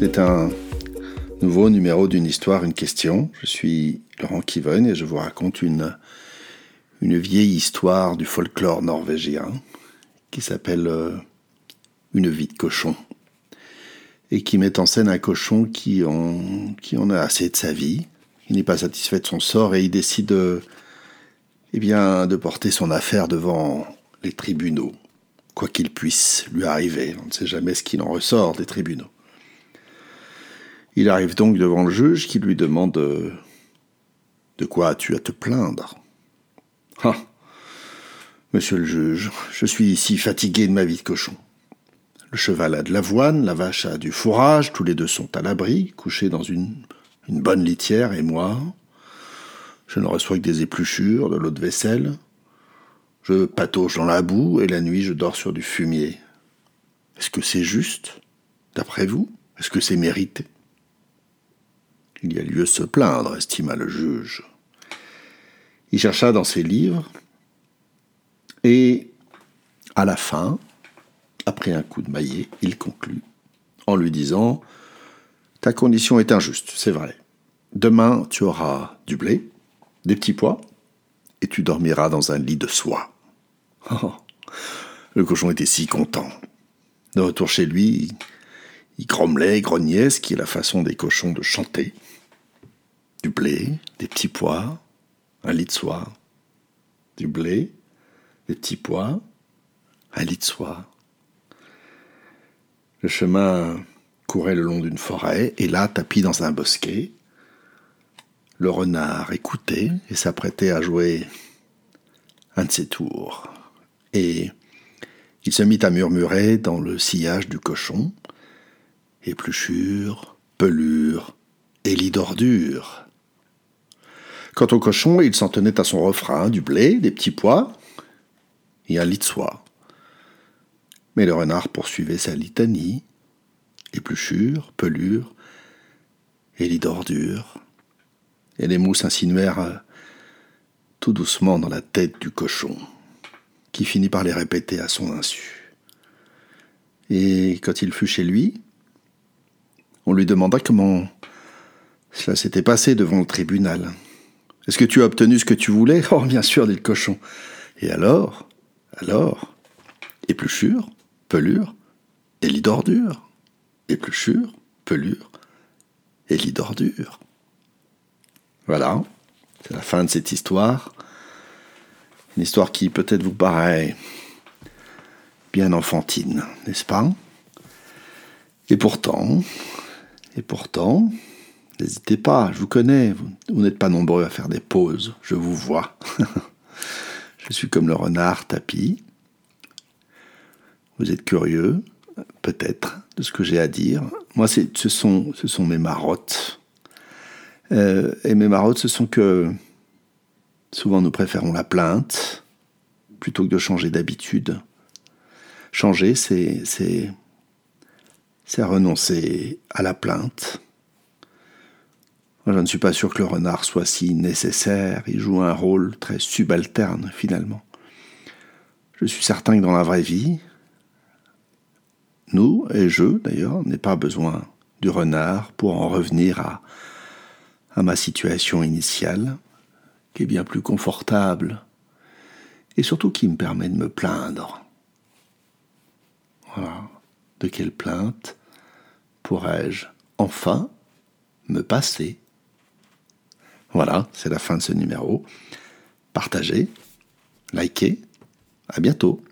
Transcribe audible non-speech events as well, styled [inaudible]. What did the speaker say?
C'est un nouveau numéro d'une histoire, une question. Je suis Laurent Kiven et je vous raconte une, vieille histoire du folklore norvégien qui s'appelle euh, Une vie de cochon et qui met en scène un cochon qui en, qui a assez de sa vie. Il n'est pas satisfait de son sort et il décide de, eh bien, de porter son affaire devant les tribunaux, quoi qu'il puisse lui arriver. On ne sait jamais ce qu'il en ressort des tribunaux. Il arrive donc devant le juge qui lui demande De quoi as-tu à te plaindre? Ah Monsieur le juge, je suis ici fatigué de ma vie de cochon. Le cheval a de l'avoine, la vache a du fourrage, tous les deux sont à l'abri, couchés dans une, une bonne litière, et moi, je ne reçois que des épluchures, de l'eau de vaisselle. Je patauge dans la boue, et la nuit je dors sur du fumier. Est-ce que c'est juste, d'après vous? Est-ce que c'est mérité? Il y a lieu de se plaindre, estima le juge. Il chercha dans ses livres, et à la fin, après un coup de maillet, il conclut en lui disant Ta condition est injuste, c'est vrai. Demain, tu auras du blé, des petits pois, et tu dormiras dans un lit de soie. [laughs] Le cochon était si content. De retour chez lui, il grommelait, grognait, ce qui est la façon des cochons de chanter. Du blé, des petits pois, un lit de soie. Du blé, des petits pois, un lit de soie. Le chemin courait le long d'une forêt, et là, tapis dans un bosquet, le renard écoutait et s'apprêtait à jouer un de ses tours. Et il se mit à murmurer dans le sillage du cochon Épluchure, pelure et lit d'ordure. Quant au cochon, il s'en tenait à son refrain du blé, des petits pois et un lit de soie. Mais le renard poursuivait sa litanie épluchure, pelure et lit d'ordure. Et les mots s'insinuèrent tout doucement dans la tête du cochon, qui finit par les répéter à son insu. Et quand il fut chez lui, on lui demanda comment cela s'était passé devant le tribunal. Est-ce que tu as obtenu ce que tu voulais? Oh, bien sûr, dit le cochon. Et alors? Alors? Épluchure, pelure? Et lit d'ordure? Épluchure, pelure? Et lit d'ordure? Voilà, c'est la fin de cette histoire. Une histoire qui peut-être vous paraît bien enfantine, n'est-ce pas? Et pourtant, et pourtant, n'hésitez pas, je vous connais, vous, n'êtes pas nombreux à faire des pauses, je vous vois. [laughs] je suis comme le renard tapis. Vous êtes curieux, peut-être, de ce que j'ai à dire. Moi, ce sont, mes marottes. Euh, et mes marottes, ce sont que souvent nous préférons la plainte plutôt que de changer d'habitude. Changer, c'est, c'est, renoncer à la plainte. Je ne suis pas sûr que le renard soit si nécessaire. Il joue un rôle très subalterne, finalement. Je suis certain que dans la vraie vie, nous, et je d'ailleurs, n'ai pas besoin du renard pour en revenir à ma situation initiale, qui est bien plus confortable, et surtout qui me permet de me plaindre. Voilà. De quelle plainte pourrais-je enfin me passer Voilà, c'est la fin de ce numéro. Partagez, likez, à bientôt.